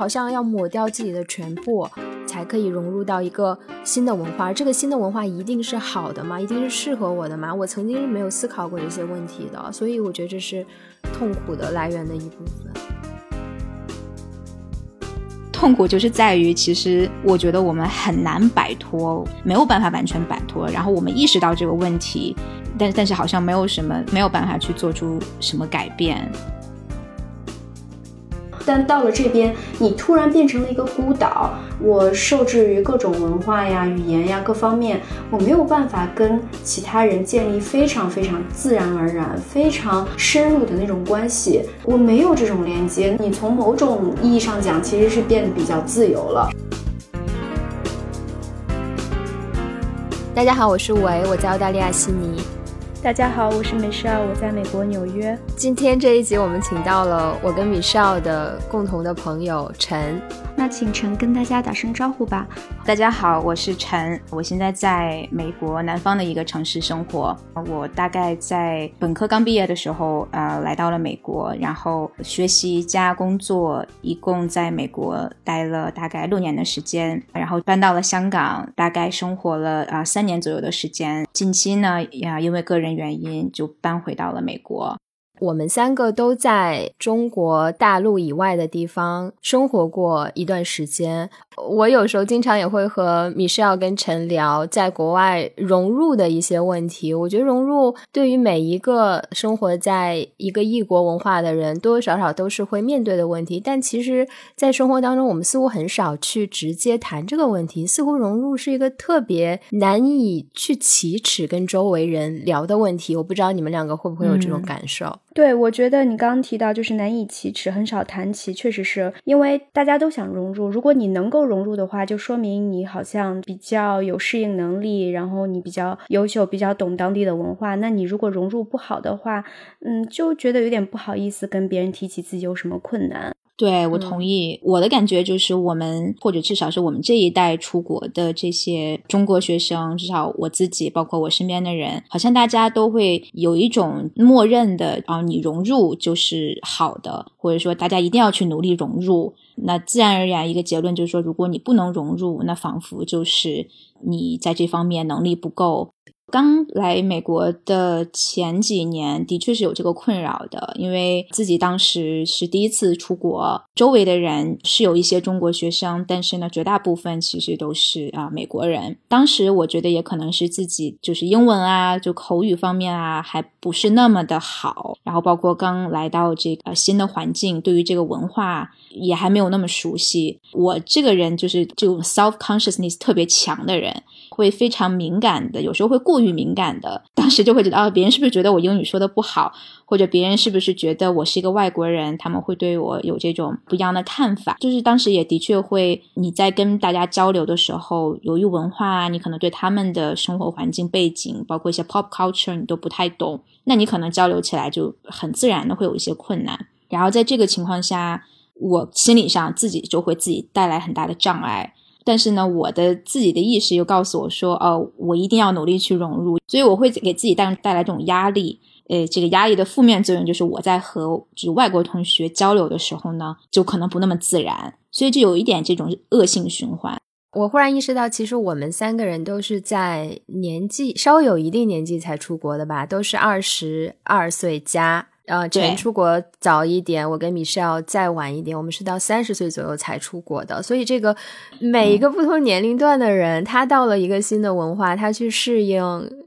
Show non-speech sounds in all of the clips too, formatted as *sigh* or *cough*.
好像要抹掉自己的全部，才可以融入到一个新的文化。这个新的文化一定是好的吗？一定是适合我的吗？我曾经是没有思考过这些问题的，所以我觉得这是痛苦的来源的一部分。痛苦就是在于，其实我觉得我们很难摆脱，没有办法完全摆脱。然后我们意识到这个问题，但但是好像没有什么没有办法去做出什么改变。但到了这边，你突然变成了一个孤岛，我受制于各种文化呀、语言呀各方面，我没有办法跟其他人建立非常非常自然而然、非常深入的那种关系。我没有这种连接。你从某种意义上讲，其实是变得比较自由了。大家好，我是维，我在澳大利亚悉尼。大家好，我是美少，我在美国纽约。今天这一集我们请到了我跟米少的共同的朋友陈。那请陈跟大家打声招呼吧。大家好，我是陈，我现在在美国南方的一个城市生活。我大概在本科刚毕业的时候，呃，来到了美国，然后学习加工作，一共在美国待了大概六年的时间，然后搬到了香港，大概生活了啊三年左右的时间。近期呢，呀，因为个人原因就搬回到了美国。我们三个都在中国大陆以外的地方生活过一段时间。我有时候经常也会和米歇尔跟陈聊在国外融入的一些问题。我觉得融入对于每一个生活在一个异国文化的人，多多少少都是会面对的问题。但其实，在生活当中，我们似乎很少去直接谈这个问题。似乎融入是一个特别难以去启齿跟周围人聊的问题。我不知道你们两个会不会有这种感受？对，我觉得你刚刚提到就是难以启齿，很少谈起，确实是因为大家都想融入。如果你能够融入的话，就说明你好像比较有适应能力，然后你比较优秀，比较懂当地的文化。那你如果融入不好的话，嗯，就觉得有点不好意思跟别人提起自己有什么困难。对，我同意。我的感觉就是，我们或者至少是我们这一代出国的这些中国学生，至少我自己，包括我身边的人，好像大家都会有一种默认的啊，你融入就是好的，或者说大家一定要去努力融入。那自然而然一个结论就是说，如果你不能融入，那仿佛就是你在这方面能力不够。刚来美国的前几年，的确是有这个困扰的，因为自己当时是第一次出国，周围的人是有一些中国学生，但是呢，绝大部分其实都是啊美国人。当时我觉得也可能是自己就是英文啊，就口语方面啊，还不是那么的好，然后包括刚来到这个新的环境，对于这个文化也还没有那么熟悉。我这个人就是这种 self consciousness 特别强的人。会非常敏感的，有时候会过于敏感的，当时就会觉得啊，别人是不是觉得我英语说的不好，或者别人是不是觉得我是一个外国人，他们会对我有这种不一样的看法。就是当时也的确会，你在跟大家交流的时候，由于文化，你可能对他们的生活环境背景，包括一些 pop culture，你都不太懂，那你可能交流起来就很自然的会有一些困难。然后在这个情况下，我心理上自己就会自己带来很大的障碍。但是呢，我的自己的意识又告诉我说，哦，我一定要努力去融入，所以我会给自己带带来这种压力。呃，这个压力的负面作用就是我在和就外国同学交流的时候呢，就可能不那么自然，所以就有一点这种恶性循环。我忽然意识到，其实我们三个人都是在年纪稍有一定年纪才出国的吧，都是二十二岁加。呃，陈出国早一点，我跟 Michelle 再晚一点，我们是到三十岁左右才出国的。所以，这个每一个不同年龄段的人，他到了一个新的文化，他去适应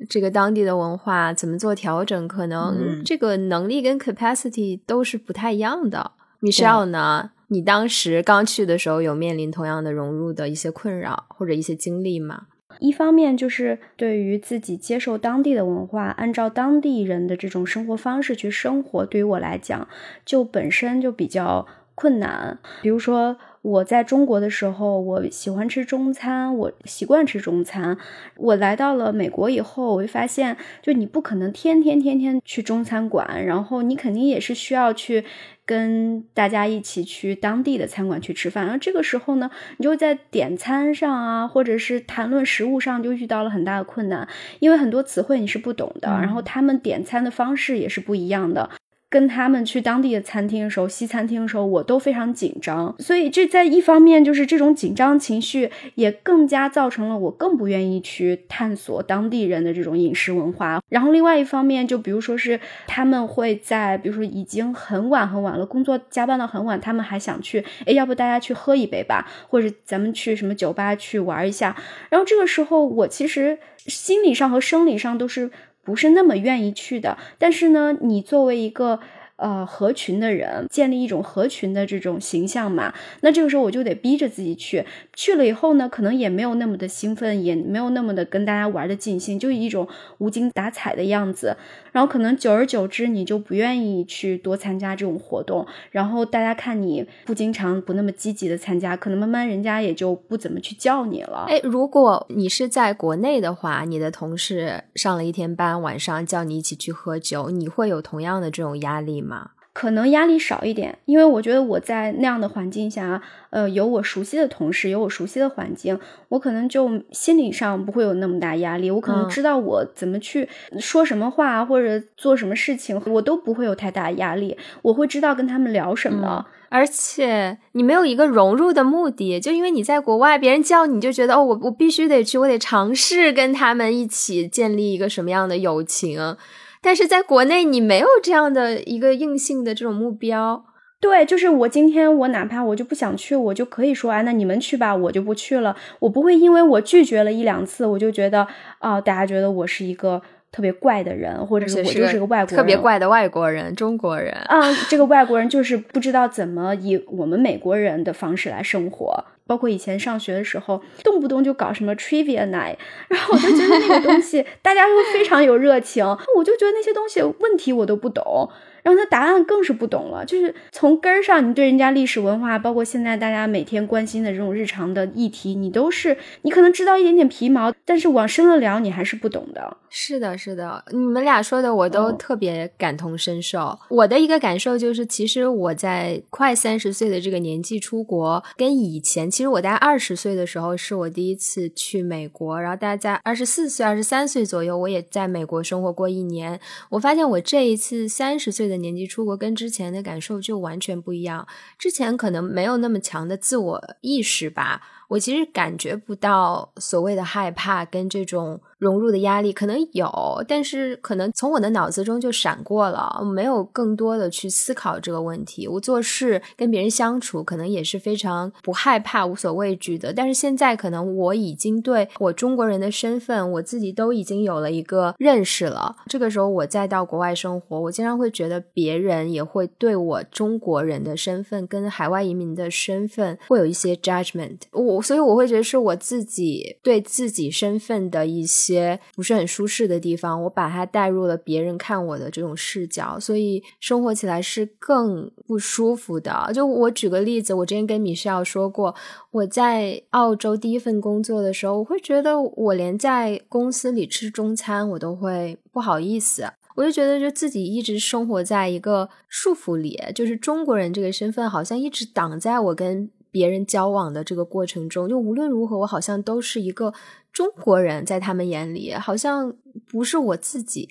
这个当地的文化，怎么做调整，可能这个能力跟 capacity 都是不太一样的。Michelle 呢，你当时刚去的时候，有面临同样的融入的一些困扰或者一些经历吗？一方面就是对于自己接受当地的文化，按照当地人的这种生活方式去生活，对于我来讲就本身就比较困难。比如说我在中国的时候，我喜欢吃中餐，我习惯吃中餐。我来到了美国以后，我就发现，就你不可能天天天天去中餐馆，然后你肯定也是需要去。跟大家一起去当地的餐馆去吃饭，然后这个时候呢，你就在点餐上啊，或者是谈论食物上就遇到了很大的困难，因为很多词汇你是不懂的，然后他们点餐的方式也是不一样的。跟他们去当地的餐厅的时候，西餐厅的时候，我都非常紧张。所以这在一方面就是这种紧张情绪，也更加造成了我更不愿意去探索当地人的这种饮食文化。然后另外一方面，就比如说是他们会在，比如说已经很晚很晚了，工作加班到很晚，他们还想去，哎，要不大家去喝一杯吧，或者咱们去什么酒吧去玩一下。然后这个时候，我其实心理上和生理上都是。不是那么愿意去的，但是呢，你作为一个。呃，合群的人建立一种合群的这种形象嘛，那这个时候我就得逼着自己去，去了以后呢，可能也没有那么的兴奋，也没有那么的跟大家玩的尽兴，就一种无精打采的样子。然后可能久而久之，你就不愿意去多参加这种活动。然后大家看你不经常、不那么积极的参加，可能慢慢人家也就不怎么去叫你了。哎，如果你是在国内的话，你的同事上了一天班，晚上叫你一起去喝酒，你会有同样的这种压力吗？可能压力少一点，因为我觉得我在那样的环境下，呃，有我熟悉的同事，有我熟悉的环境，我可能就心理上不会有那么大压力。我可能知道我怎么去说什么话或者做什么事情，我都不会有太大压力。我会知道跟他们聊什么，而且你没有一个融入的目的，就因为你在国外，别人叫你就觉得哦，我我必须得去，我得尝试跟他们一起建立一个什么样的友情。但是在国内，你没有这样的一个硬性的这种目标。对，就是我今天我哪怕我就不想去，我就可以说，哎，那你们去吧，我就不去了。我不会因为我拒绝了一两次，我就觉得啊，大家觉得我是一个特别怪的人，或者是我就是个外国人，特别怪的外国人，中国人啊，这个外国人就是不知道怎么以我们美国人的方式来生活。包括以前上学的时候，动不动就搞什么 trivia night，然后我就觉得那个东西 *laughs* 大家都非常有热情，我就觉得那些东西问题我都不懂。然后他答案更是不懂了，就是从根儿上，你对人家历史文化，包括现在大家每天关心的这种日常的议题，你都是你可能知道一点点皮毛，但是往深了聊，你还是不懂的。是的，是的，你们俩说的我都特别感同身受。我的一个感受就是，其实我在快三十岁的这个年纪出国，跟以前，其实我在二十岁的时候是我第一次去美国，然后大家在二十四岁、二十三岁左右，我也在美国生活过一年。我发现我这一次三十岁的。年纪出国跟之前的感受就完全不一样，之前可能没有那么强的自我意识吧，我其实感觉不到所谓的害怕跟这种。融入的压力可能有，但是可能从我的脑子中就闪过了，没有更多的去思考这个问题。我做事跟别人相处，可能也是非常不害怕、无所畏惧的。但是现在，可能我已经对我中国人的身份，我自己都已经有了一个认识了。这个时候，我再到国外生活，我经常会觉得别人也会对我中国人的身份跟海外移民的身份会有一些 judgment。我所以我会觉得是我自己对自己身份的一些。些不是很舒适的地方，我把它带入了别人看我的这种视角，所以生活起来是更不舒服的。就我举个例子，我之前跟米少说过，我在澳洲第一份工作的时候，我会觉得我连在公司里吃中餐我都会不好意思，我就觉得就自己一直生活在一个束缚里，就是中国人这个身份好像一直挡在我跟别人交往的这个过程中，就无论如何，我好像都是一个。中国人在他们眼里好像不是我自己，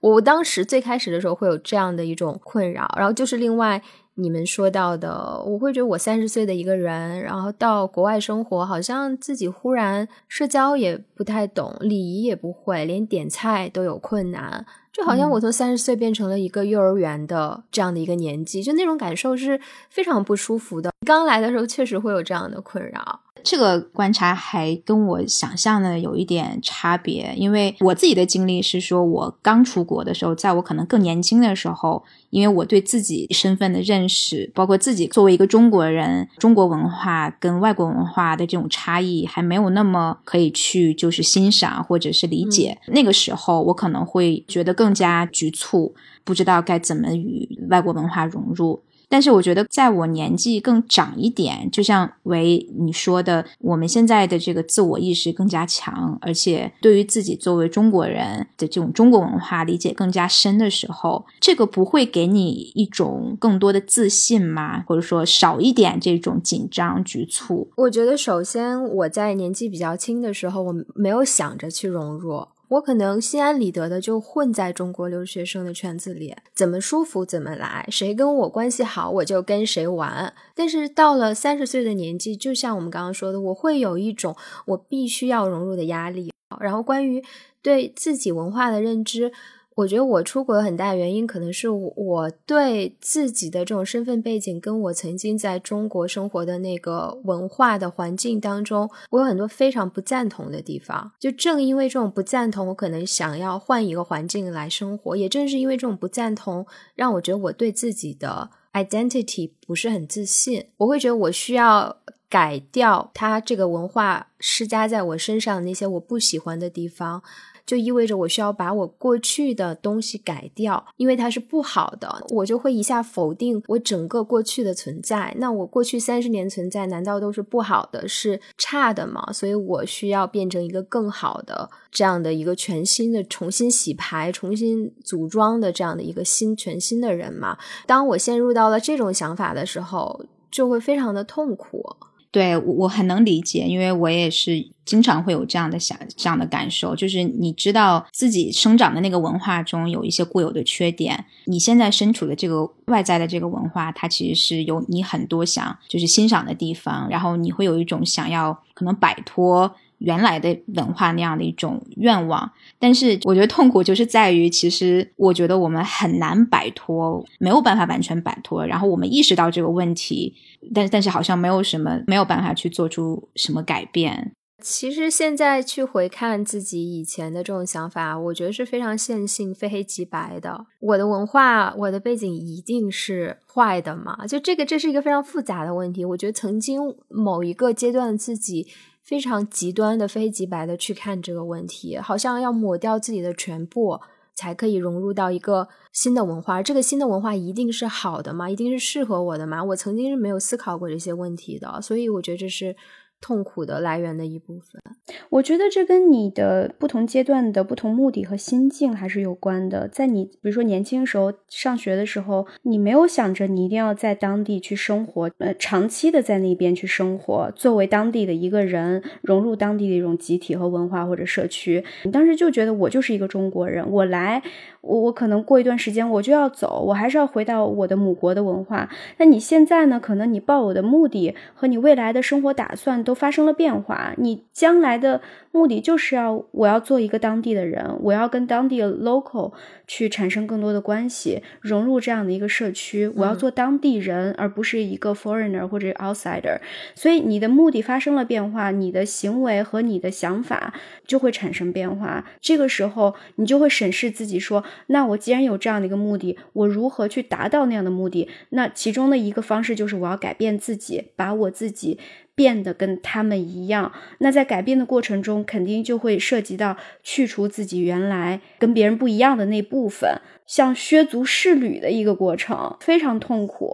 我当时最开始的时候会有这样的一种困扰，然后就是另外你们说到的，我会觉得我三十岁的一个人，然后到国外生活，好像自己忽然社交也不太懂，礼仪也不会，连点菜都有困难，就好像我从三十岁变成了一个幼儿园的这样的一个年纪，就那种感受是非常不舒服的。刚来的时候确实会有这样的困扰。这个观察还跟我想象的有一点差别，因为我自己的经历是说，我刚出国的时候，在我可能更年轻的时候，因为我对自己身份的认识，包括自己作为一个中国人，中国文化跟外国文化的这种差异，还没有那么可以去就是欣赏或者是理解。那个时候，我可能会觉得更加局促，不知道该怎么与外国文化融入。但是我觉得，在我年纪更长一点，就像为你说的，我们现在的这个自我意识更加强，而且对于自己作为中国人的这种中国文化理解更加深的时候，这个不会给你一种更多的自信吗？或者说少一点这种紧张局促？我觉得，首先我在年纪比较轻的时候，我没有想着去融入。我可能心安理得的就混在中国留学生的圈子里，怎么舒服怎么来，谁跟我关系好我就跟谁玩。但是到了三十岁的年纪，就像我们刚刚说的，我会有一种我必须要融入的压力。然后关于对自己文化的认知。我觉得我出国的很大原因，可能是我对自己的这种身份背景，跟我曾经在中国生活的那个文化的环境当中，我有很多非常不赞同的地方。就正因为这种不赞同，我可能想要换一个环境来生活。也正是因为这种不赞同，让我觉得我对自己的 identity 不是很自信。我会觉得我需要改掉它这个文化施加在我身上的那些我不喜欢的地方。就意味着我需要把我过去的东西改掉，因为它是不好的，我就会一下否定我整个过去的存在。那我过去三十年存在，难道都是不好的、是差的吗？所以我需要变成一个更好的这样的一个全新的、重新洗牌、重新组装的这样的一个新、全新的人嘛。当我陷入到了这种想法的时候，就会非常的痛苦。对我我很能理解，因为我也是经常会有这样的想这样的感受，就是你知道自己生长的那个文化中有一些固有的缺点，你现在身处的这个外在的这个文化，它其实是有你很多想就是欣赏的地方，然后你会有一种想要可能摆脱。原来的文化那样的一种愿望，但是我觉得痛苦就是在于，其实我觉得我们很难摆脱，没有办法完全摆脱。然后我们意识到这个问题，但但是好像没有什么没有办法去做出什么改变。其实现在去回看自己以前的这种想法，我觉得是非常线性、非黑即白的。我的文化、我的背景一定是坏的嘛？就这个，这是一个非常复杂的问题。我觉得曾经某一个阶段自己。非常极端的非极白的去看这个问题，好像要抹掉自己的全部，才可以融入到一个新的文化。这个新的文化一定是好的吗？一定是适合我的吗？我曾经是没有思考过这些问题的，所以我觉得这是。痛苦的来源的一部分，我觉得这跟你的不同阶段的不同目的和心境还是有关的。在你比如说年轻时候上学的时候，你没有想着你一定要在当地去生活，呃，长期的在那边去生活，作为当地的一个人，融入当地的一种集体和文化或者社区。你当时就觉得我就是一个中国人，我来。我我可能过一段时间我就要走，我还是要回到我的母国的文化。那你现在呢？可能你抱有的目的和你未来的生活打算都发生了变化。你将来的目的就是要我要做一个当地的人，我要跟当地的 local 去产生更多的关系，融入这样的一个社区。我要做当地人，而不是一个 foreigner 或者 outsider。所以你的目的发生了变化，你的行为和你的想法就会产生变化。这个时候你就会审视自己说。那我既然有这样的一个目的，我如何去达到那样的目的？那其中的一个方式就是我要改变自己，把我自己变得跟他们一样。那在改变的过程中，肯定就会涉及到去除自己原来跟别人不一样的那部分，像削足适履的一个过程，非常痛苦。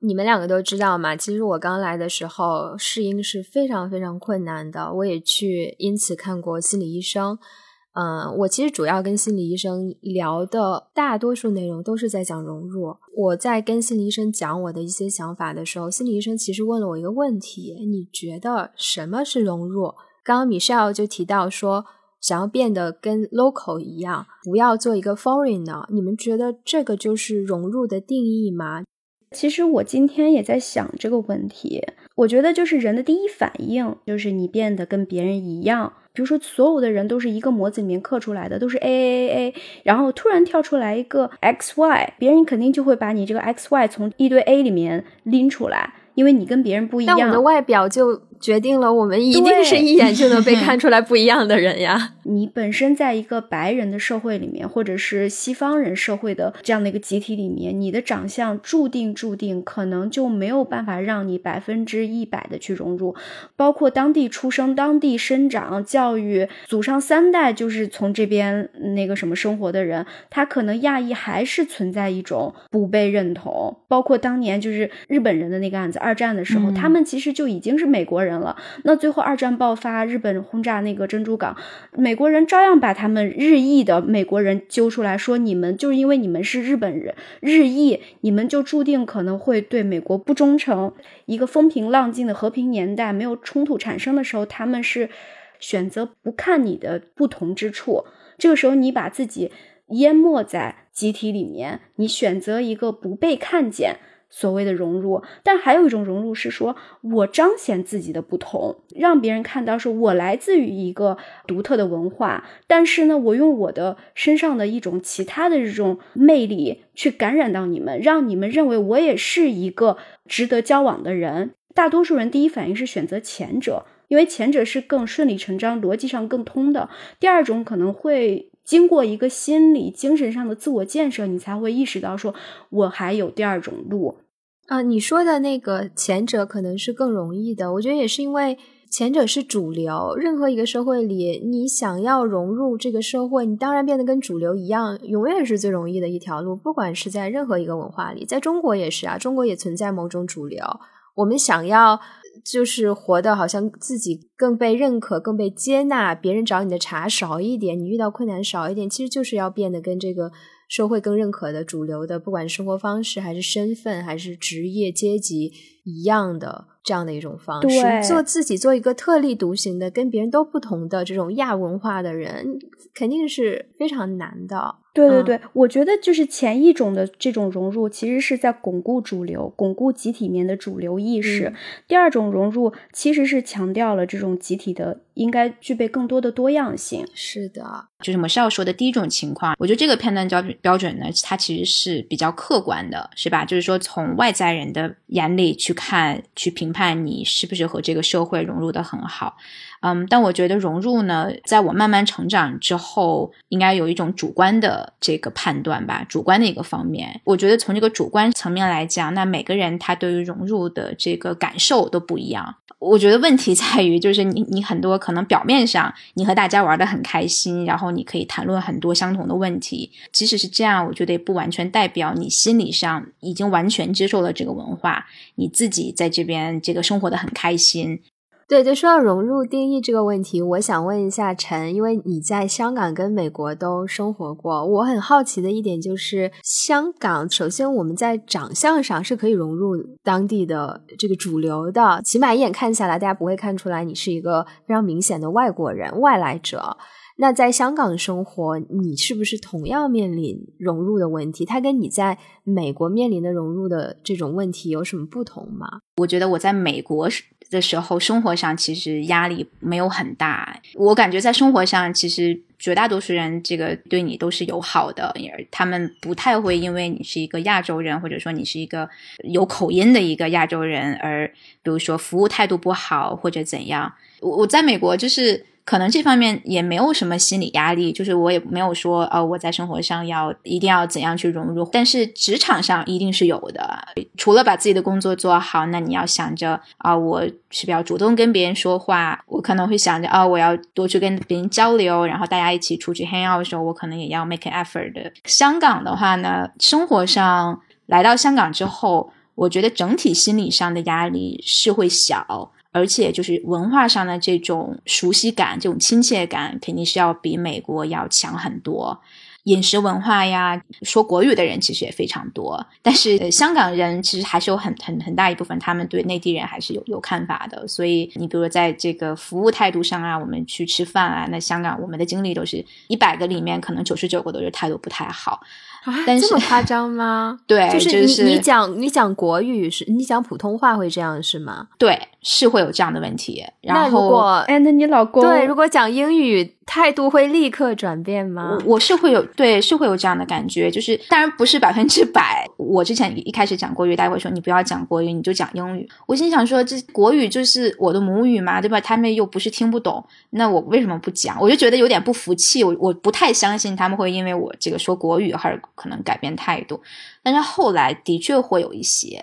你们两个都知道嘛？其实我刚来的时候适应是非常非常困难的，我也去因此看过心理医生。嗯，我其实主要跟心理医生聊的大多数内容都是在讲融入。我在跟心理医生讲我的一些想法的时候，心理医生其实问了我一个问题：你觉得什么是融入？刚刚 Michelle 就提到说，想要变得跟 local 一样，不要做一个 foreigner。你们觉得这个就是融入的定义吗？其实我今天也在想这个问题。我觉得就是人的第一反应就是你变得跟别人一样。比如说，所有的人都是一个模子里面刻出来的，都是 A A A A，然后突然跳出来一个 X Y，别人肯定就会把你这个 X Y 从一堆 A 里面拎出来，因为你跟别人不一样。但我的外表就。决定了，我们一定是一眼就能被 *laughs* 看出来不一样的人呀。你本身在一个白人的社会里面，或者是西方人社会的这样的一个集体里面，你的长相注定注定可能就没有办法让你百分之一百的去融入。包括当地出生、当地生长、教育，祖上三代就是从这边那个什么生活的人，他可能亚裔还是存在一种不被认同。包括当年就是日本人的那个案子，二战的时候，他们其实就已经是美国人。人了，那最后二战爆发，日本轰炸那个珍珠港，美国人照样把他们日裔的美国人揪出来说，你们就是因为你们是日本人日裔，你们就注定可能会对美国不忠诚。一个风平浪静的和平年代，没有冲突产生的时候，他们是选择不看你的不同之处。这个时候你把自己淹没在集体里面，你选择一个不被看见。所谓的融入，但还有一种融入是说，我彰显自己的不同，让别人看到是我来自于一个独特的文化，但是呢，我用我的身上的一种其他的这种魅力去感染到你们，让你们认为我也是一个值得交往的人。大多数人第一反应是选择前者，因为前者是更顺理成章、逻辑上更通的。第二种可能会经过一个心理、精神上的自我建设，你才会意识到说，我还有第二种路。啊，你说的那个前者可能是更容易的，我觉得也是因为前者是主流。任何一个社会里，你想要融入这个社会，你当然变得跟主流一样，永远是最容易的一条路。不管是在任何一个文化里，在中国也是啊，中国也存在某种主流。我们想要就是活得好像自己更被认可、更被接纳，别人找你的茬少一点，你遇到困难少一点，其实就是要变得跟这个。社会更认可的主流的，不管生活方式还是身份还是职业阶级一样的这样的一种方式，做自己做一个特立独行的、跟别人都不同的这种亚文化的人，肯定是非常难的。对对对，我觉得就是前一种的这种融入，其实是在巩固主流、巩固集体面的主流意识；第二种融入，其实是强调了这种集体的应该具备更多的多样性。是的，就是我们要说的第一种情况，我觉得这个判断标标准呢，它其实是比较客观的，是吧？就是说从外在人的眼里去看、去评判你是不是和这个社会融入的很好。嗯，但我觉得融入呢，在我慢慢成长之后，应该有一种主观的这个判断吧，主观的一个方面。我觉得从这个主观层面来讲，那每个人他对于融入的这个感受都不一样。我觉得问题在于，就是你你很多可能表面上你和大家玩的很开心，然后你可以谈论很多相同的问题，即使是这样，我觉得也不完全代表你心理上已经完全接受了这个文化，你自己在这边这个生活的很开心。对，就说到融入定义这个问题，我想问一下陈，因为你在香港跟美国都生活过，我很好奇的一点就是，香港首先我们在长相上是可以融入当地的这个主流的，起码一眼看下来，大家不会看出来你是一个非常明显的外国人、外来者。那在香港生活，你是不是同样面临融入的问题？它跟你在美国面临的融入的这种问题有什么不同吗？我觉得我在美国的时候，生活上其实压力没有很大。我感觉在生活上，其实绝大多数人这个对你都是友好的，他们不太会因为你是一个亚洲人，或者说你是一个有口音的一个亚洲人，而比如说服务态度不好或者怎样。我我在美国就是。可能这方面也没有什么心理压力，就是我也没有说，呃，我在生活上要一定要怎样去融入，但是职场上一定是有的。除了把自己的工作做好，那你要想着啊，我是比较主动跟别人说话，我可能会想着啊，我要多去跟别人交流，然后大家一起出去 hang out 的时候，我可能也要 make an effort 的。香港的话呢，生活上来到香港之后，我觉得整体心理上的压力是会小。而且就是文化上的这种熟悉感、这种亲切感，肯定是要比美国要强很多。饮食文化呀，说国语的人其实也非常多，但是香港人其实还是有很很很大一部分，他们对内地人还是有有看法的。所以你比如说在这个服务态度上啊，我们去吃饭啊，那香港我们的经历都是一百个里面可能九十九个都是态度不太好。啊，这么夸张吗？*laughs* 对，就是你你讲你讲国语是，你讲普通话会这样是吗？对，是会有这样的问题。然后，哎，那你老公对，如果讲英语。态度会立刻转变吗？我是会有对，是会有这样的感觉，就是当然不是百分之百。我之前一开始讲国语，大家会说你不要讲国语，你就讲英语。我心想说，这国语就是我的母语嘛，对吧？他们又不是听不懂，那我为什么不讲？我就觉得有点不服气，我我不太相信他们会因为我这个说国语而可能改变态度。但是后来的确会有一些，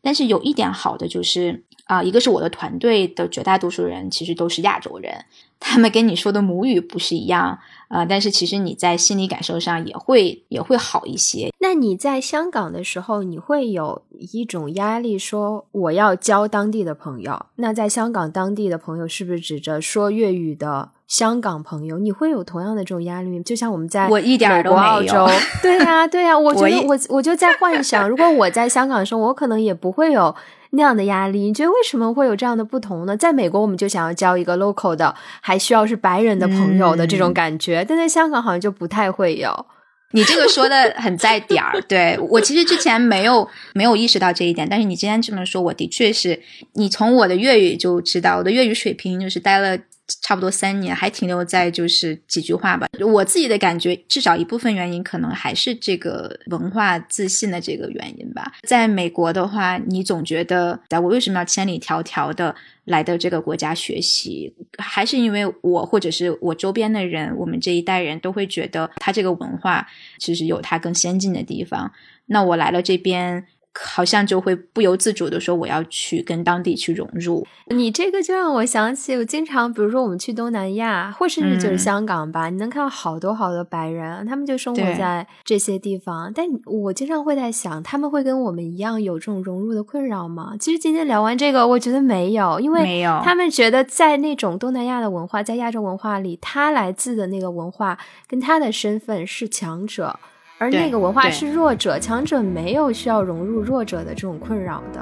但是有一点好的就是啊，一个是我的团队的绝大多数人其实都是亚洲人。他们跟你说的母语不是一样啊，但是其实你在心理感受上也会也会好一些。那你在香港的时候，你会有一种压力，说我要交当地的朋友。那在香港当地的朋友是不是指着说粤语的香港朋友？你会有同样的这种压力吗？就像我们在我一点都没有。*laughs* 对呀，对呀，我觉得我我就在幻想，如果我在香港的时候，我可能也不会有那样的压力。你觉得为什么会有这样的不同呢？在美国，我们就想要交一个 local 的，还需要是白人的朋友的这种感觉，但在香港好像就不太会有。你这个说的很在点儿，对我其实之前没有没有意识到这一点，但是你今天这么说，我的确是，你从我的粤语就知道，我的粤语水平就是待了。差不多三年，还停留在就是几句话吧。我自己的感觉，至少一部分原因可能还是这个文化自信的这个原因吧。在美国的话，你总觉得，我为什么要千里迢迢的来到这个国家学习？还是因为我或者是我周边的人，我们这一代人都会觉得，他这个文化其实有它更先进的地方。那我来了这边。好像就会不由自主的说我要去跟当地去融入。你这个就让我想起，我经常比如说我们去东南亚，或甚至就是香港吧，你能看到好多好多白人，他们就生活在这些地方。但我经常会在想，他们会跟我们一样有这种融入的困扰吗？其实今天聊完这个，我觉得没有，因为没有，他们觉得在那种东南亚的文化，在亚洲文化里，他来自的那个文化跟他的身份是强者。而那个文化是弱者，强者没有需要融入弱者的这种困扰的。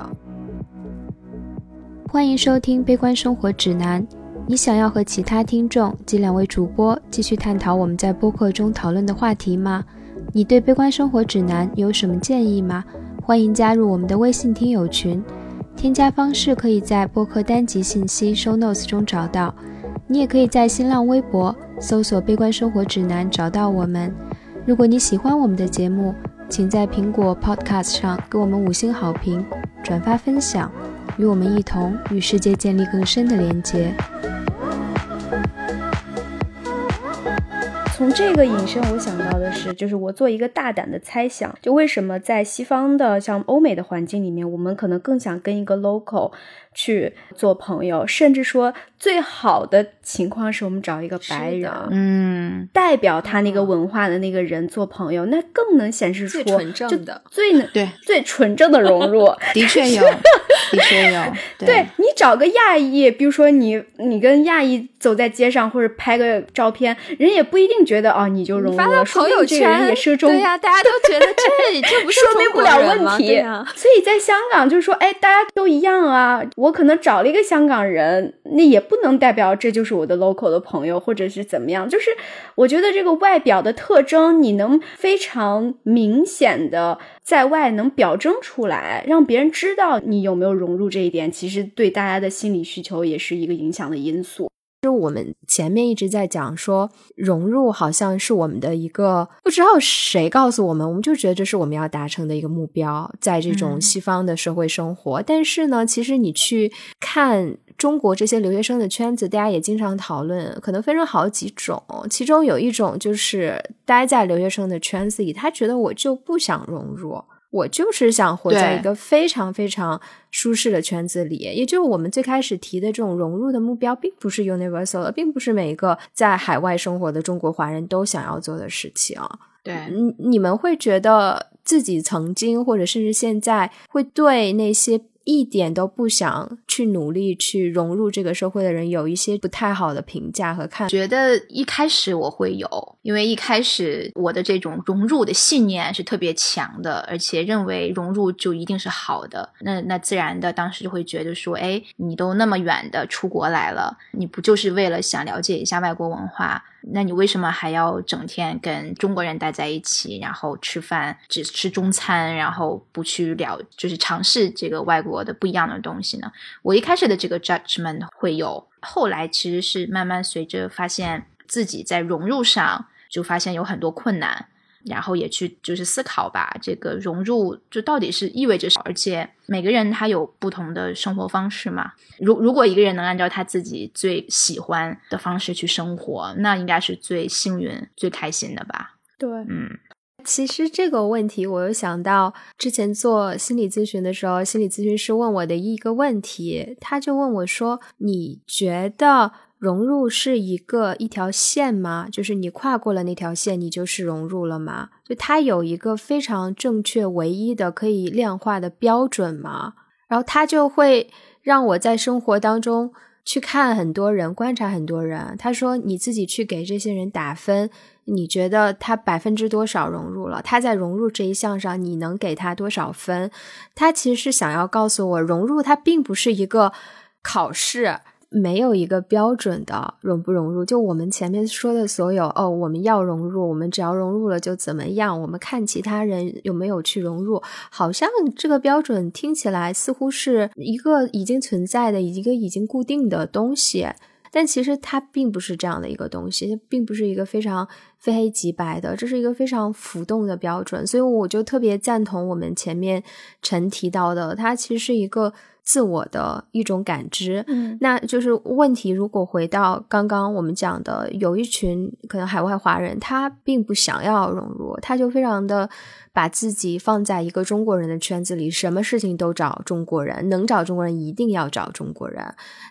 欢迎收听《悲观生活指南》。你想要和其他听众及两位主播继续探讨我们在播客中讨论的话题吗？你对《悲观生活指南》有什么建议吗？欢迎加入我们的微信听友群，添加方式可以在播客单集信息 show notes 中找到。你也可以在新浪微博搜索“悲观生活指南”找到我们。如果你喜欢我们的节目，请在苹果 Podcast 上给我们五星好评、转发分享，与我们一同与世界建立更深的连接。从这个引申，我想到的是，就是我做一个大胆的猜想，就为什么在西方的像欧美的环境里面，我们可能更想跟一个 local。去做朋友，甚至说最好的情况是我们找一个白人，嗯，代表他那个文化的那个人做朋友，那更能显示出最纯正的、最能 *laughs* 对最纯正的融入。*laughs* 的确有，的确有。*laughs* 对你找个亚裔，比如说你你跟亚裔走在街上或者拍个照片，人也不一定觉得哦你就融入了。说明这个人也是中对呀，大家都觉得这这不是 *laughs* 说明不了问题。所以在香港就是说，哎，大家都一样啊。我可能找了一个香港人，那也不能代表这就是我的 local 的朋友，或者是怎么样。就是我觉得这个外表的特征，你能非常明显的在外能表征出来，让别人知道你有没有融入这一点，其实对大家的心理需求也是一个影响的因素。就我们前面一直在讲说，融入好像是我们的一个不知道谁告诉我们，我们就觉得这是我们要达成的一个目标，在这种西方的社会生活。但是呢，其实你去看中国这些留学生的圈子，大家也经常讨论，可能分成好几种。其中有一种就是待在留学生的圈子里，他觉得我就不想融入。我就是想活在一个非常非常舒适的圈子里，也就是我们最开始提的这种融入的目标，并不是 universal 的，并不是每一个在海外生活的中国华人都想要做的事情。对，你你们会觉得自己曾经或者甚至现在会对那些。一点都不想去努力去融入这个社会的人，有一些不太好的评价和看。觉得一开始我会有，因为一开始我的这种融入的信念是特别强的，而且认为融入就一定是好的。那那自然的，当时就会觉得说，哎，你都那么远的出国来了，你不就是为了想了解一下外国文化？那你为什么还要整天跟中国人待在一起，然后吃饭只吃中餐，然后不去了，就是尝试这个外国的不一样的东西呢？我一开始的这个 judgment 会有，后来其实是慢慢随着发现自己在融入上，就发现有很多困难。然后也去就是思考吧，这个融入就到底是意味着什么？而且每个人他有不同的生活方式嘛。如如果一个人能按照他自己最喜欢的方式去生活，那应该是最幸运、最开心的吧？对，嗯。其实这个问题，我又想到之前做心理咨询的时候，心理咨询师问我的一个问题，他就问我说：“你觉得？”融入是一个一条线吗？就是你跨过了那条线，你就是融入了吗？就它有一个非常正确、唯一的可以量化的标准吗？然后它就会让我在生活当中去看很多人，观察很多人。他说：“你自己去给这些人打分，你觉得他百分之多少融入了？他在融入这一项上，你能给他多少分？”他其实是想要告诉我，融入它并不是一个考试。没有一个标准的融不融入，就我们前面说的所有哦，我们要融入，我们只要融入了就怎么样？我们看其他人有没有去融入，好像这个标准听起来似乎是一个已经存在的一个已经固定的东西，但其实它并不是这样的一个东西，并不是一个非常非黑即白的，这是一个非常浮动的标准。所以我就特别赞同我们前面陈提到的，它其实是一个。自我的一种感知，嗯，那就是问题。如果回到刚刚我们讲的，有一群可能海外华人，他并不想要融入，他就非常的把自己放在一个中国人的圈子里，什么事情都找中国人，能找中国人一定要找中国人。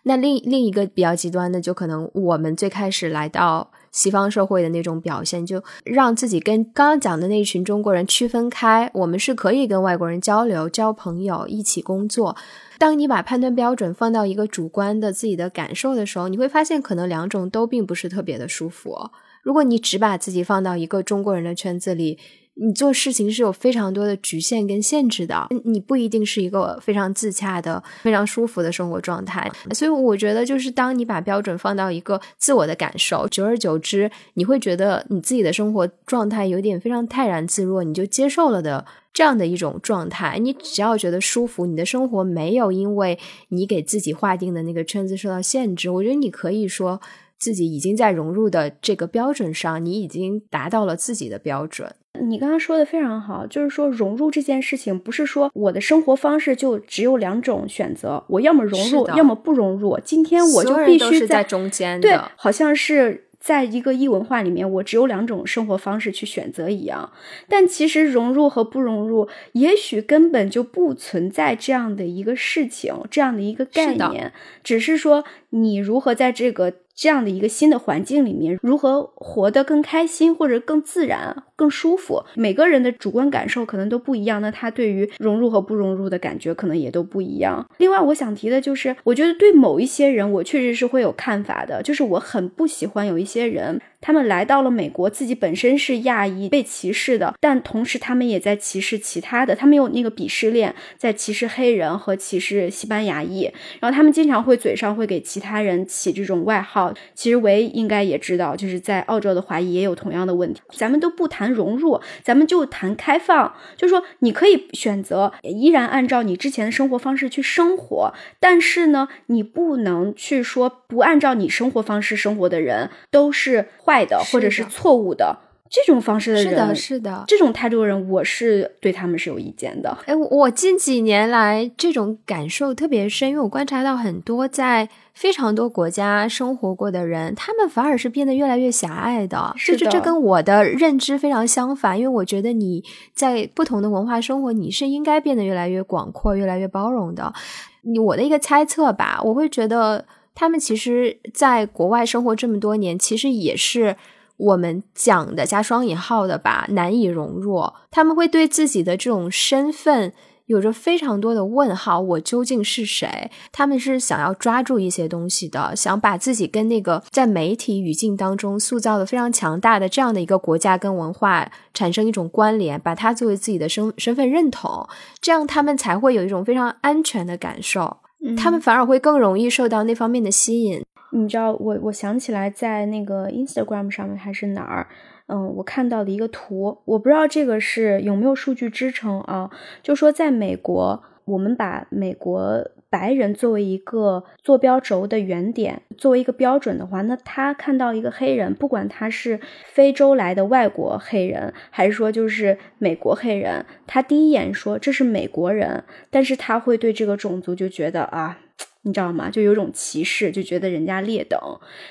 那另另一个比较极端的，就可能我们最开始来到西方社会的那种表现，就让自己跟刚刚讲的那群中国人区分开，我们是可以跟外国人交流、交朋友、一起工作。当你把判断标准放到一个主观的自己的感受的时候，你会发现可能两种都并不是特别的舒服。如果你只把自己放到一个中国人的圈子里，你做事情是有非常多的局限跟限制的，你不一定是一个非常自洽的、非常舒服的生活状态。所以我觉得，就是当你把标准放到一个自我的感受，久而久之，你会觉得你自己的生活状态有点非常泰然自若，你就接受了的。这样的一种状态，你只要觉得舒服，你的生活没有因为你给自己划定的那个圈子受到限制，我觉得你可以说自己已经在融入的这个标准上，你已经达到了自己的标准。你刚刚说的非常好，就是说融入这件事情，不是说我的生活方式就只有两种选择，我要么融入，要么不融入。今天我就必须在中间，对，好像是。在一个异文化里面，我只有两种生活方式去选择一样，但其实融入和不融入，也许根本就不存在这样的一个事情，这样的一个概念，只是说你如何在这个。这样的一个新的环境里面，如何活得更开心或者更自然、更舒服？每个人的主观感受可能都不一样，那他对于融入和不融入的感觉可能也都不一样。另外，我想提的就是，我觉得对某一些人，我确实是会有看法的，就是我很不喜欢有一些人。他们来到了美国，自己本身是亚裔，被歧视的，但同时他们也在歧视其他的，他们有那个鄙视链，在歧视黑人和歧视西班牙裔。然后他们经常会嘴上会给其他人起这种外号。其实维应该也知道，就是在澳洲的华裔也有同样的问题。咱们都不谈融入，咱们就谈开放，就是说你可以选择依然按照你之前的生活方式去生活，但是呢，你不能去说不按照你生活方式生活的人都是坏。坏的，或者是错误的这种方式的人，是的，是的，这种态度的人，我是对他们是有意见的。哎，我近几年来这种感受特别深，因为我观察到很多在非常多国家生活过的人，他们反而是变得越来越狭隘的。是的，这跟我的认知非常相反。因为我觉得你在不同的文化生活，你是应该变得越来越广阔、越来越包容的。你我的一个猜测吧，我会觉得。他们其实，在国外生活这么多年，其实也是我们讲的加双引号的吧，难以融入。他们会对自己的这种身份有着非常多的问号：我究竟是谁？他们是想要抓住一些东西的，想把自己跟那个在媒体语境当中塑造的非常强大的这样的一个国家跟文化产生一种关联，把它作为自己的身身份认同，这样他们才会有一种非常安全的感受。他们反而会更容易受到那方面的吸引。你知道，我我想起来，在那个 Instagram 上面还是哪儿，嗯，我看到的一个图，我不知道这个是有没有数据支撑啊？就说在美国，我们把美国。白人作为一个坐标轴的原点，作为一个标准的话，那他看到一个黑人，不管他是非洲来的外国黑人，还是说就是美国黑人，他第一眼说这是美国人，但是他会对这个种族就觉得啊，你知道吗？就有种歧视，就觉得人家劣等。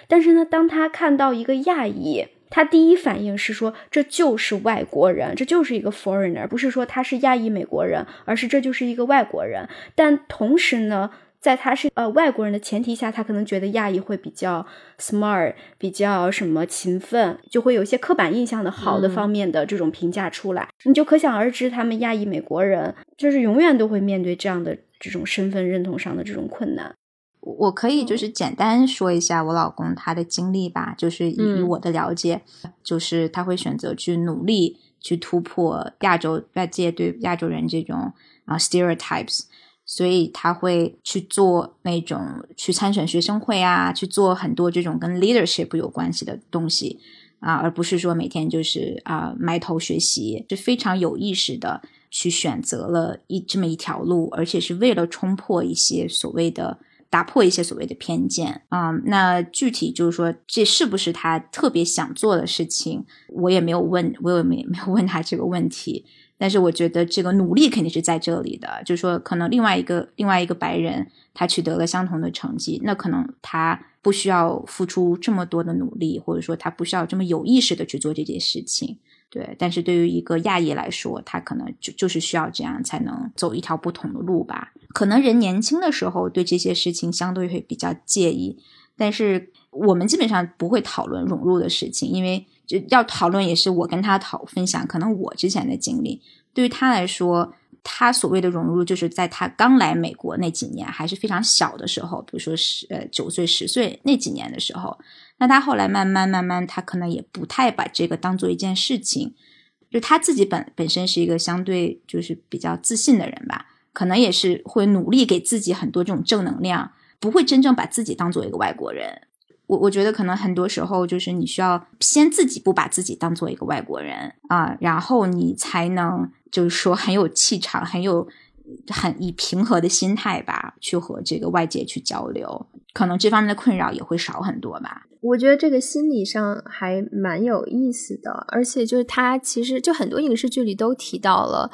但是呢，当他看到一个亚裔，他第一反应是说，这就是外国人，这就是一个 foreigner，不是说他是亚裔美国人，而是这就是一个外国人。但同时呢，在他是呃外国人的前提下，他可能觉得亚裔会比较 smart，比较什么勤奋，就会有一些刻板印象的好的方面的这种评价出来。你就可想而知，他们亚裔美国人就是永远都会面对这样的这种身份认同上的这种困难。我可以就是简单说一下我老公他的经历吧，就是以我的了解，就是他会选择去努力去突破亚洲外界对亚洲人这种啊 stereotypes，所以他会去做那种去参选学生会啊，去做很多这种跟 leadership 有关系的东西啊，而不是说每天就是啊埋头学习，是非常有意识的去选择了一这么一条路，而且是为了冲破一些所谓的。打破一些所谓的偏见啊，那具体就是说，这是不是他特别想做的事情？我也没有问，我也没 *laughs* 没有问他这个问题。但是我觉得这个努力肯定是在这里的，就是说，可能另外一个另外一个白人他取得了相同的成绩，那可能他不需要付出这么多的努力，或者说他不需要这么有意识的去做这件事情。对，但是对于一个亚裔来说，他可能就就是需要这样才能走一条不同的路吧。可能人年轻的时候对这些事情相对会比较介意，但是我们基本上不会讨论融入的事情，因为就要讨论也是我跟他讨分享，可能我之前的经历对于他来说，他所谓的融入就是在他刚来美国那几年还是非常小的时候，比如说十呃九岁十岁那几年的时候。那他后来慢慢慢慢，他可能也不太把这个当做一件事情，就他自己本本身是一个相对就是比较自信的人吧，可能也是会努力给自己很多这种正能量，不会真正把自己当做一个外国人。我我觉得可能很多时候就是你需要先自己不把自己当做一个外国人啊，然后你才能就是说很有气场，很有很以平和的心态吧，去和这个外界去交流，可能这方面的困扰也会少很多吧。我觉得这个心理上还蛮有意思的，而且就是他其实就很多影视剧里都提到了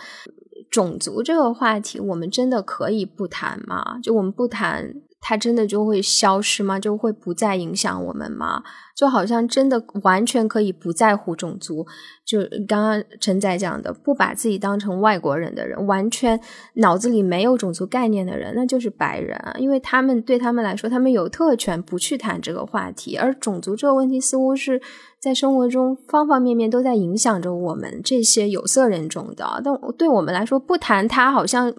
种族这个话题，我们真的可以不谈吗？就我们不谈。它真的就会消失吗？就会不再影响我们吗？就好像真的完全可以不在乎种族，就刚刚陈仔讲的，不把自己当成外国人的人，完全脑子里没有种族概念的人，那就是白人。因为他们对他们来说，他们有特权不去谈这个话题，而种族这个问题似乎是在生活中方方面面都在影响着我们这些有色人种的。但对我们来说，不谈它好像。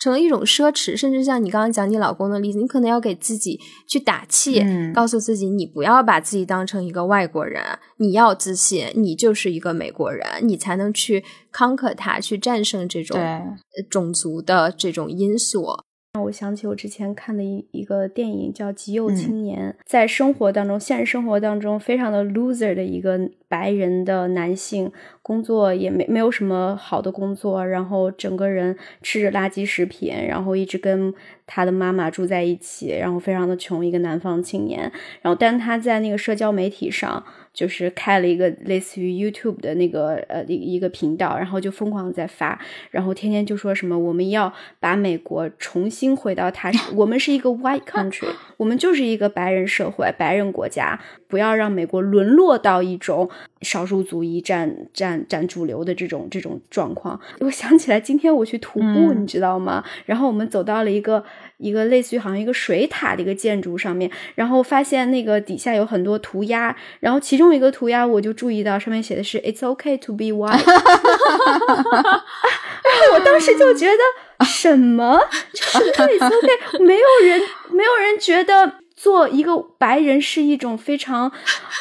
成了一种奢侈，甚至像你刚刚讲你老公的例子，你可能要给自己去打气，告诉自己你不要把自己当成一个外国人，你要自信，你就是一个美国人，你才能去 conquer 它，去战胜这种种族的这种因素。让我想起我之前看的一一个电影，叫《极右青年》。在生活当中，现实生活当中，非常的 loser 的一个白人的男性，工作也没没有什么好的工作，然后整个人吃着垃圾食品，然后一直跟他的妈妈住在一起，然后非常的穷，一个南方青年。然后，但他在那个社交媒体上。就是开了一个类似于 YouTube 的那个呃一一个频道，然后就疯狂在发，然后天天就说什么我们要把美国重新回到它，*laughs* 我们是一个 White country，*laughs* 我们就是一个白人社会、白人国家，不要让美国沦落到一种少数族裔占占占主流的这种这种状况。我想起来今天我去徒步，你知道吗？然后我们走到了一个。一个类似于好像一个水塔的一个建筑上面，然后发现那个底下有很多涂鸦，然后其中一个涂鸦我就注意到上面写的是 "It's okay to be white"，*laughs* 我当时就觉得什么 *laughs* 就是 It's okay，没有人没有人觉得做一个白人是一种非常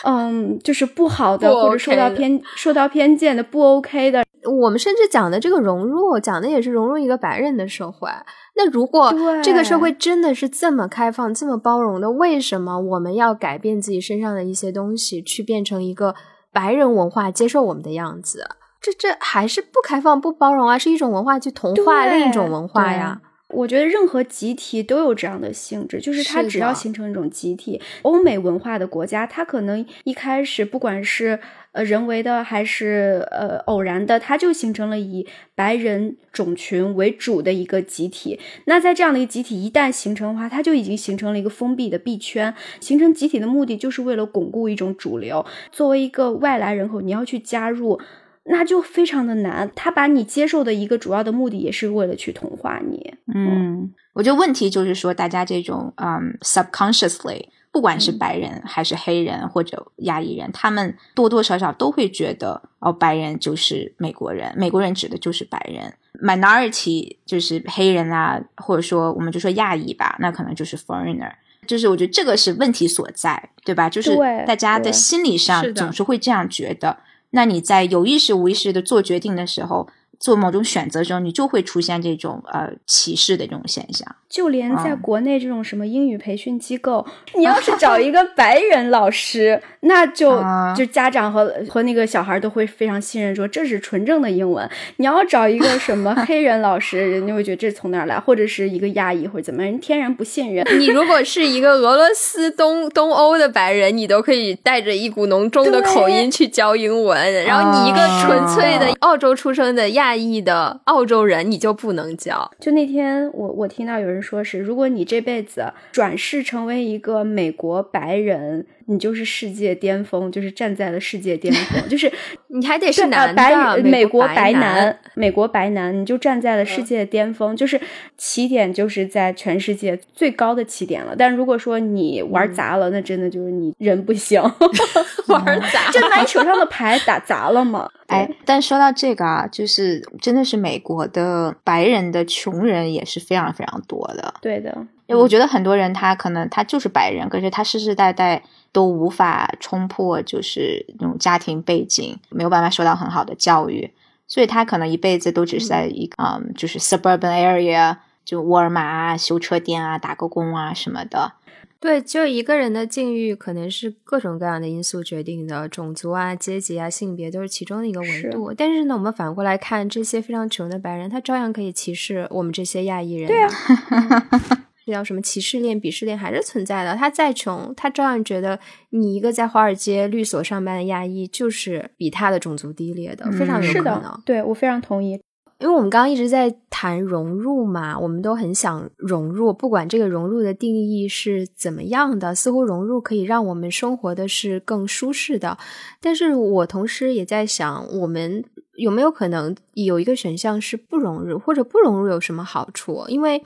嗯就是不好的或者受到偏受到偏见的不 OK 的。我们甚至讲的这个融入，讲的也是融入一个白人的社会。那如果这个社会真的是这么开放、这么包容的，为什么我们要改变自己身上的一些东西，去变成一个白人文化接受我们的样子？这这还是不开放、不包容啊？是一种文化去同化另一种文化呀？我觉得任何集体都有这样的性质，就是它只要形成一种集体，欧美文化的国家，它可能一开始不管是。呃，人为的还是呃偶然的，它就形成了以白人种群为主的一个集体。那在这样的一个集体一旦形成的话，它就已经形成了一个封闭的币圈。形成集体的目的就是为了巩固一种主流。作为一个外来人口，你要去加入，那就非常的难。他把你接受的一个主要的目的，也是为了去同化你。嗯，我觉得问题就是说，大家这种嗯，subconsciously。不管是白人还是黑人或者亚裔人，他们多多少少都会觉得哦，白人就是美国人，美国人指的就是白人，minority 就是黑人啊，或者说我们就说亚裔吧，那可能就是 foreigner。就是我觉得这个是问题所在，对吧？就是大家的心理上总是会这样觉得。那你在有意识无意识的做决定的时候。做某种选择时候，你就会出现这种呃歧视的这种现象。就连在国内这种什么英语培训机构，*laughs* 你要是找一个白人老师，那就就家长和和那个小孩都会非常信任，说这是纯正的英文。你要找一个什么 *laughs* 黑人老师，人家会觉得这从哪儿来，或者是一个亚裔或者怎么样，人天然不信任。你如果是一个俄罗斯东东欧的白人，你都可以带着一股浓重的口音去教英文，然后你一个纯粹的澳洲出生的亚。亚裔的澳洲人，你就不能教。就那天，我我听到有人说是，如果你这辈子转世成为一个美国白人。你就是世界巅峰，就是站在了世界巅峰，*laughs* 就是 *laughs* 你还得是男的，美国白男，美国白男，你就站在了世界巅峰，就是起点就是在全世界最高的起点了。但如果说你玩砸了，那真的就是你人不行，*laughs* 玩砸，就拿你手上的牌打砸了嘛。哎，但说到这个啊，就是真的是美国的白人的穷人也是非常非常多的。对的，因为我觉得很多人他可能他就是白人，可是他世世代代。都无法冲破，就是那种家庭背景，没有办法受到很好的教育，所以他可能一辈子都只是在一个嗯，就是 suburban area，就沃尔玛啊、修车店啊、打个工啊什么的。对，就一个人的境遇，可能是各种各样的因素决定的，种族啊、阶级啊、性别都是其中的一个维度。但是呢，我们反过来看，这些非常穷的白人，他照样可以歧视我们这些亚裔人。对啊。*laughs* 叫什么歧视链、鄙视链还是存在的。他再穷，他照样觉得你一个在华尔街律所上班的亚裔就是比他的种族低劣的，非常有可能。对我非常同意，因为我们刚刚一直在谈融入嘛，我们都很想融入，不管这个融入的定义是怎么样的，似乎融入可以让我们生活的是更舒适的。但是我同时也在想，我们有没有可能有一个选项是不融入，或者不融入有什么好处？因为。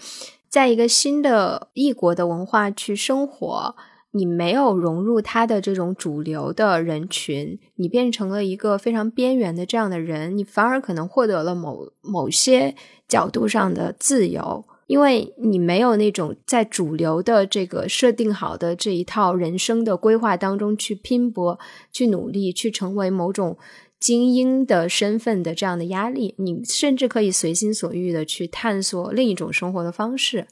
在一个新的异国的文化去生活，你没有融入他的这种主流的人群，你变成了一个非常边缘的这样的人，你反而可能获得了某某些角度上的自由，因为你没有那种在主流的这个设定好的这一套人生的规划当中去拼搏、去努力、去成为某种。精英的身份的这样的压力，你甚至可以随心所欲的去探索另一种生活的方式。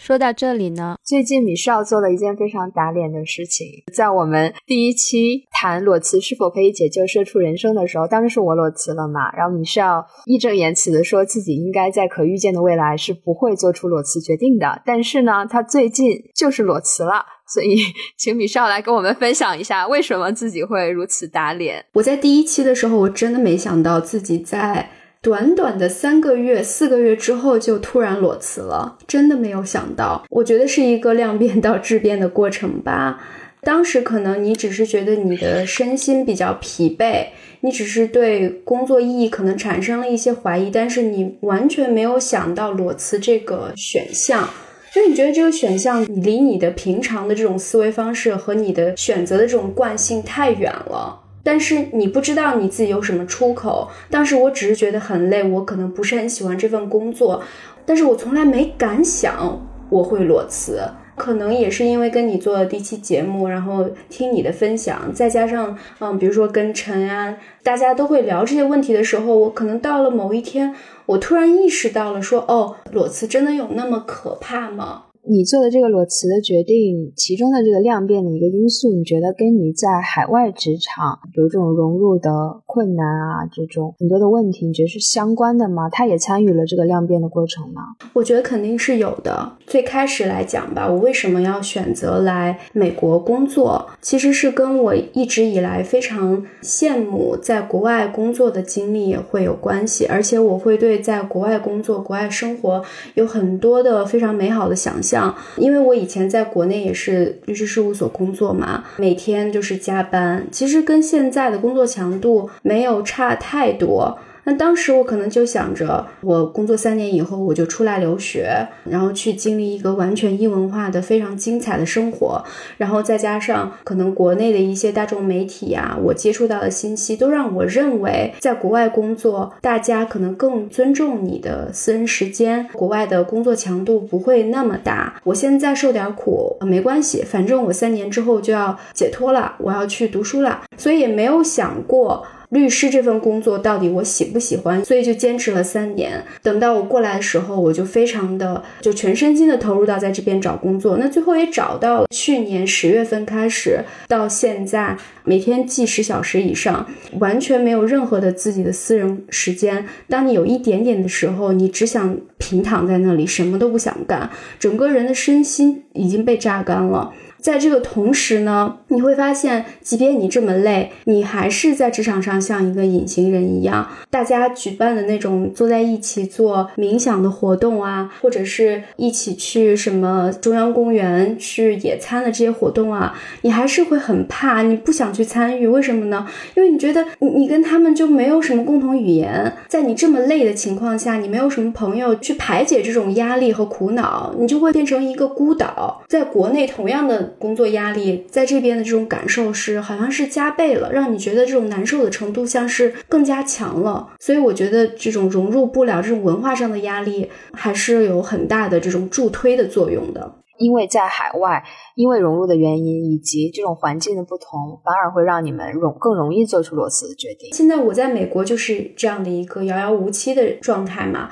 说到这里呢，最近米少做了一件非常打脸的事情。在我们第一期谈裸辞是否可以解救社畜人生的时候，当时是我裸辞了嘛，然后米少义正言辞的说自己应该在可预见的未来是不会做出裸辞决定的。但是呢，他最近就是裸辞了。所以，*laughs* 请米少来跟我们分享一下，为什么自己会如此打脸？我在第一期的时候，我真的没想到自己在短短的三个月、四个月之后就突然裸辞了，真的没有想到。我觉得是一个量变到质变的过程吧。当时可能你只是觉得你的身心比较疲惫，你只是对工作意义可能产生了一些怀疑，但是你完全没有想到裸辞这个选项。就你觉得这个选项你离你的平常的这种思维方式和你的选择的这种惯性太远了，但是你不知道你自己有什么出口。当时我只是觉得很累，我可能不是很喜欢这份工作，但是我从来没敢想我会裸辞。可能也是因为跟你做了第一期节目，然后听你的分享，再加上嗯，比如说跟陈安，大家都会聊这些问题的时候，我可能到了某一天。我突然意识到了，说哦，裸辞真的有那么可怕吗？你做的这个裸辞的决定，其中的这个量变的一个因素，你觉得跟你在海外职场有这种融入的困难啊，这种很多的问题，你觉得是相关的吗？他也参与了这个量变的过程吗？我觉得肯定是有的。最开始来讲吧，我为什么要选择来美国工作，其实是跟我一直以来非常羡慕在国外工作的经历也会有关系，而且我会对在国外工作、国外生活有很多的非常美好的想象。像，因为我以前在国内也是律师事务所工作嘛，每天就是加班，其实跟现在的工作强度没有差太多。那当时我可能就想着，我工作三年以后我就出来留学，然后去经历一个完全异文化的非常精彩的生活，然后再加上可能国内的一些大众媒体啊，我接触到的信息都让我认为，在国外工作，大家可能更尊重你的私人时间，国外的工作强度不会那么大。我现在受点苦没关系，反正我三年之后就要解脱了，我要去读书了，所以也没有想过。律师这份工作到底我喜不喜欢？所以就坚持了三年。等到我过来的时候，我就非常的就全身心的投入到在这边找工作。那最后也找到了。去年十月份开始到现在，每天记十小时以上，完全没有任何的自己的私人时间。当你有一点点的时候，你只想平躺在那里，什么都不想干，整个人的身心已经被榨干了。在这个同时呢，你会发现，即便你这么累，你还是在职场上像一个隐形人一样。大家举办的那种坐在一起做冥想的活动啊，或者是一起去什么中央公园去野餐的这些活动啊，你还是会很怕，你不想去参与。为什么呢？因为你觉得你你跟他们就没有什么共同语言，在你这么累的情况下，你没有什么朋友去排解这种压力和苦恼，你就会变成一个孤岛。在国内，同样的。工作压力在这边的这种感受是好像是加倍了，让你觉得这种难受的程度像是更加强了。所以我觉得这种融入不了这种文化上的压力，还是有很大的这种助推的作用的。因为在海外，因为融入的原因以及这种环境的不同，反而会让你们容更容易做出裸辞的决定。现在我在美国就是这样的一个遥遥无期的状态嘛。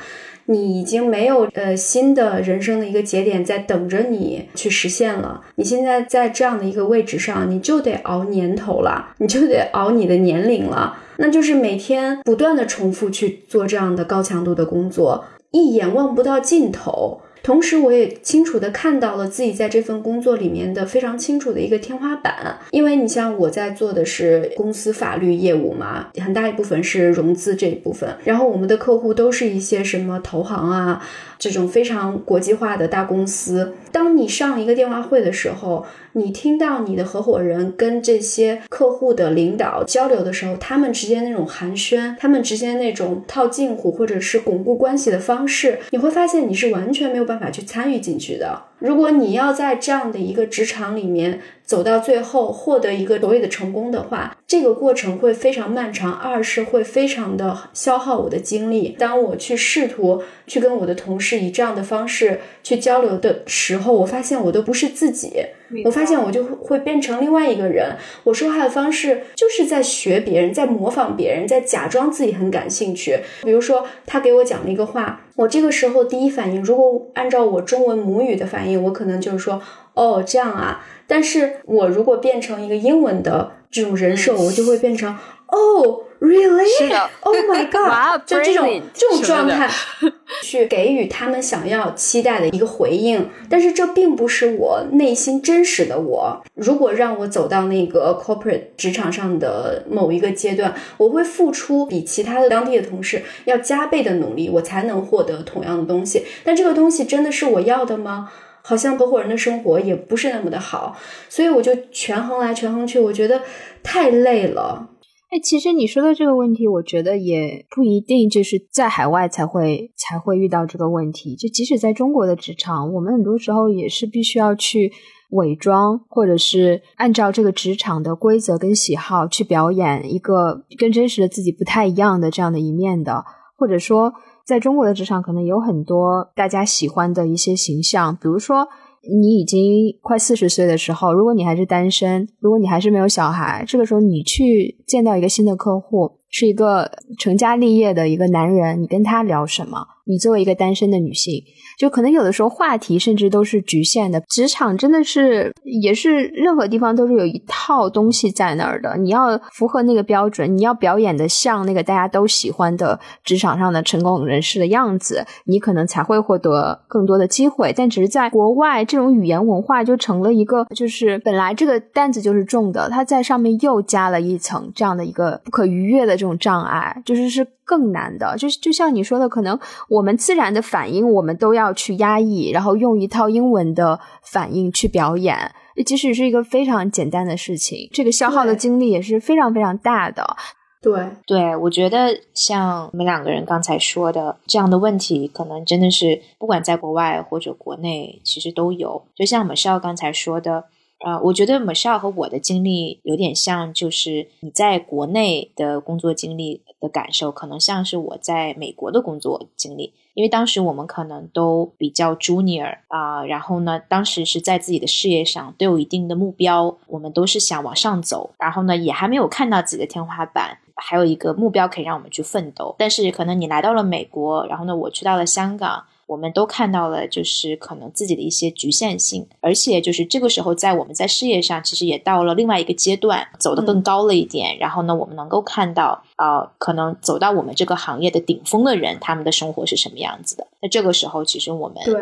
你已经没有呃新的人生的一个节点在等着你去实现了。你现在在这样的一个位置上，你就得熬年头了，你就得熬你的年龄了。那就是每天不断的重复去做这样的高强度的工作，一眼望不到尽头。同时，我也清楚的看到了自己在这份工作里面的非常清楚的一个天花板，因为你像我在做的是公司法律业务嘛，很大一部分是融资这一部分，然后我们的客户都是一些什么投行啊。这种非常国际化的大公司，当你上一个电话会的时候，你听到你的合伙人跟这些客户的领导交流的时候，他们之间那种寒暄，他们之间那种套近乎或者是巩固关系的方式，你会发现你是完全没有办法去参与进去的。如果你要在这样的一个职场里面走到最后，获得一个所谓的成功的话，这个过程会非常漫长，二是会非常的消耗我的精力。当我去试图去跟我的同事以这样的方式去交流的时候，我发现我都不是自己。我发现我就会变成另外一个人，我说话的方式就是在学别人，在模仿别人，在假装自己很感兴趣。比如说，他给我讲了一个话，我这个时候第一反应，如果按照我中文母语的反应，我可能就是说，哦，这样啊。但是我如果变成一个英文的这种人设，我就会变成，哦。Really? Oh my *laughs* god! 就这种这种状态，*laughs* 去给予他们想要期待的一个回应，但是这并不是我内心真实的我。如果让我走到那个 corporate 职场上的某一个阶段，我会付出比其他的当地的同事要加倍的努力，我才能获得同样的东西。但这个东西真的是我要的吗？好像合伙人的生活也不是那么的好，所以我就权衡来权衡去，我觉得太累了。哎，其实你说的这个问题，我觉得也不一定就是在海外才会才会遇到这个问题。就即使在中国的职场，我们很多时候也是必须要去伪装，或者是按照这个职场的规则跟喜好去表演一个跟真实的自己不太一样的这样的一面的。或者说，在中国的职场，可能有很多大家喜欢的一些形象，比如说。你已经快四十岁的时候，如果你还是单身，如果你还是没有小孩，这个时候你去见到一个新的客户，是一个成家立业的一个男人，你跟他聊什么？你作为一个单身的女性。就可能有的时候话题甚至都是局限的，职场真的是也是任何地方都是有一套东西在那儿的，你要符合那个标准，你要表演的像那个大家都喜欢的职场上的成功人士的样子，你可能才会获得更多的机会。但只是在国外，这种语言文化就成了一个，就是本来这个担子就是重的，它在上面又加了一层这样的一个不可逾越的这种障碍，就是是。更难的，就是就像你说的，可能我们自然的反应，我们都要去压抑，然后用一套英文的反应去表演，即使是一个非常简单的事情，这个消耗的精力也是非常非常大的。对对，我觉得像我们两个人刚才说的这样的问题，可能真的是不管在国外或者国内，其实都有。就像我们少刚才说的。呃，我觉得 Michelle 和我的经历有点像，就是你在国内的工作经历的感受，可能像是我在美国的工作经历。因为当时我们可能都比较 junior 啊，然后呢，当时是在自己的事业上都有一定的目标，我们都是想往上走，然后呢，也还没有看到自己的天花板，还有一个目标可以让我们去奋斗。但是可能你来到了美国，然后呢，我去到了香港。我们都看到了，就是可能自己的一些局限性，而且就是这个时候，在我们在事业上其实也到了另外一个阶段，走得更高了一点。然后呢，我们能够看到啊，可能走到我们这个行业的顶峰的人，他们的生活是什么样子的。那这个时候，其实我们对。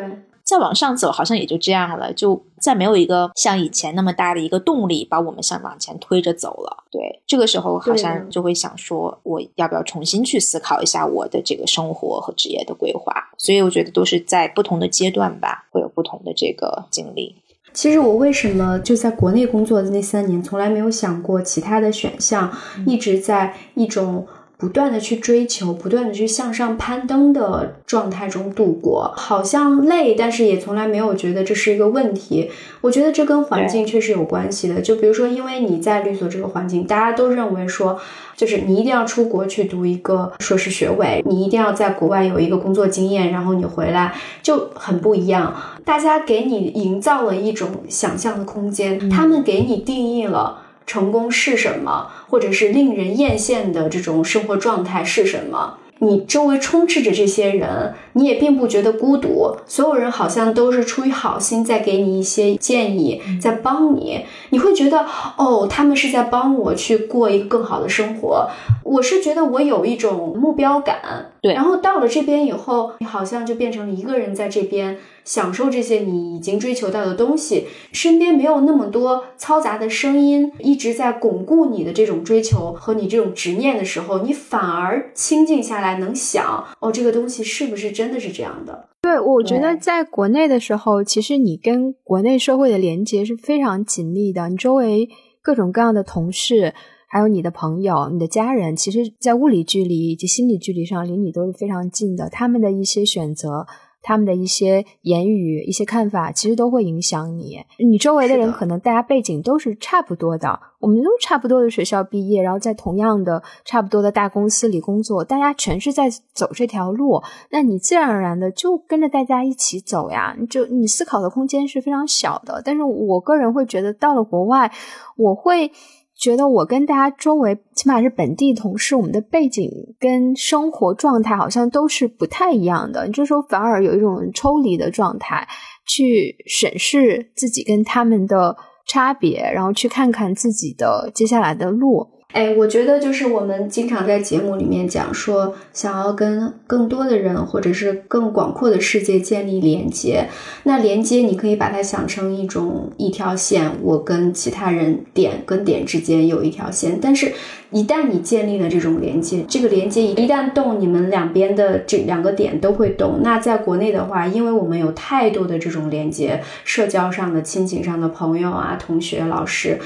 再往上走，好像也就这样了，就再没有一个像以前那么大的一个动力把我们向往前推着走了。对，这个时候好像就会想说，我要不要重新去思考一下我的这个生活和职业的规划？所以我觉得都是在不同的阶段吧，会有不同的这个经历。其实我为什么就在国内工作的那三年，从来没有想过其他的选项，一直在一种。不断的去追求，不断的去向上攀登的状态中度过，好像累，但是也从来没有觉得这是一个问题。我觉得这跟环境确实有关系的。就比如说，因为你在律所这个环境，大家都认为说，就是你一定要出国去读一个硕士学位，你一定要在国外有一个工作经验，然后你回来就很不一样。大家给你营造了一种想象的空间，他们给你定义了。成功是什么，或者是令人艳羡的这种生活状态是什么？你周围充斥着这些人，你也并不觉得孤独。所有人好像都是出于好心在给你一些建议，在帮你。你会觉得，哦，他们是在帮我去过一个更好的生活。我是觉得我有一种目标感。对，然后到了这边以后，你好像就变成了一个人在这边。享受这些你已经追求到的东西，身边没有那么多嘈杂的声音，一直在巩固你的这种追求和你这种执念的时候，你反而清静下来，能想哦，这个东西是不是真的是这样的？对，我觉得在国内的时候，其实你跟国内社会的连接是非常紧密的，你周围各种各样的同事，还有你的朋友、你的家人，其实在物理距离以及心理距离上离你都是非常近的，他们的一些选择。他们的一些言语、一些看法，其实都会影响你。你周围的人可能大家背景都是差不多的，我们都差不多的学校毕业，然后在同样的差不多的大公司里工作，大家全是在走这条路，那你自然而然的就跟着大家一起走呀。就你思考的空间是非常小的。但是我个人会觉得，到了国外，我会。觉得我跟大家周围，起码是本地同事，我们的背景跟生活状态好像都是不太一样的。这时候反而有一种抽离的状态，去审视自己跟他们的差别，然后去看看自己的接下来的路。哎，我觉得就是我们经常在节目里面讲说，想要跟更多的人或者是更广阔的世界建立连接。那连接你可以把它想成一种一条线，我跟其他人点跟点之间有一条线。但是，一旦你建立了这种连接，这个连接一旦动，你们两边的这两个点都会动。那在国内的话，因为我们有太多的这种连接，社交上的、亲情上的朋友啊、同学、老师。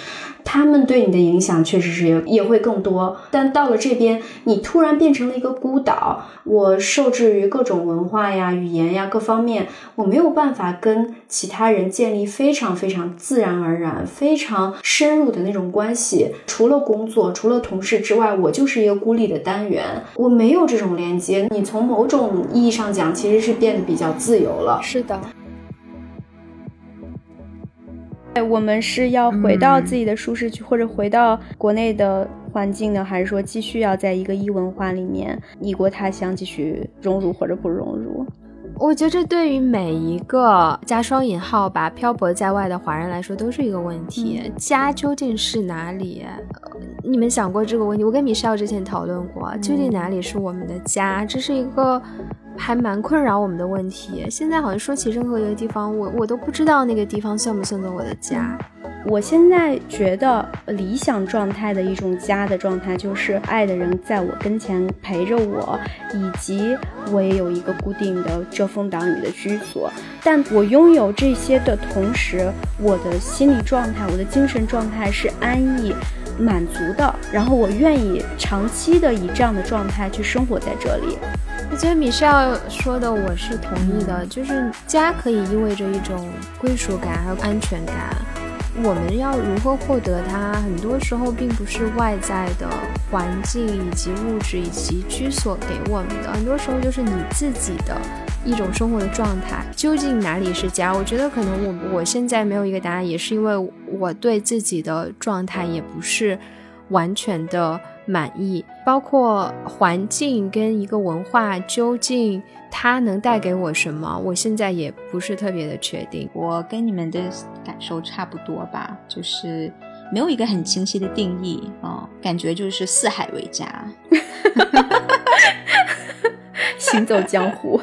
他们对你的影响确实是也也会更多，但到了这边，你突然变成了一个孤岛。我受制于各种文化呀、语言呀各方面，我没有办法跟其他人建立非常非常自然而然、非常深入的那种关系。除了工作，除了同事之外，我就是一个孤立的单元，我没有这种连接。你从某种意义上讲，其实是变得比较自由了。是的。我们是要回到自己的舒适区，或者回到国内的环境呢，还是说继续要在一个异文化里面异国他乡继续融入或者不融入？我觉得这对于每一个加双引号吧漂泊在外的华人来说都是一个问题。家究竟是哪里？你们想过这个问题？我跟米少之前讨论过，究竟哪里是我们的家？这是一个。还蛮困扰我们的问题。现在好像说起任何一个地方，我我都不知道那个地方算不算作我的家。我现在觉得理想状态的一种家的状态，就是爱的人在我跟前陪着我，以及我也有一个固定的遮风挡雨的居所。但我拥有这些的同时，我的心理状态、我的精神状态是安逸。满足的，然后我愿意长期的以这样的状态去生活在这里。我觉得米少说的我是同意的，就是家可以意味着一种归属感还有安全感。我们要如何获得它？很多时候并不是外在的环境以及物质以及居所给我们的，很多时候就是你自己的一种生活的状态。究竟哪里是家？我觉得可能我我现在没有一个答案，也是因为我对自己的状态也不是完全的满意，包括环境跟一个文化究竟。它能带给我什么？我现在也不是特别的确定。我跟你们的感受差不多吧，就是没有一个很清晰的定义啊，感觉就是四海为家，*laughs* 行走江湖。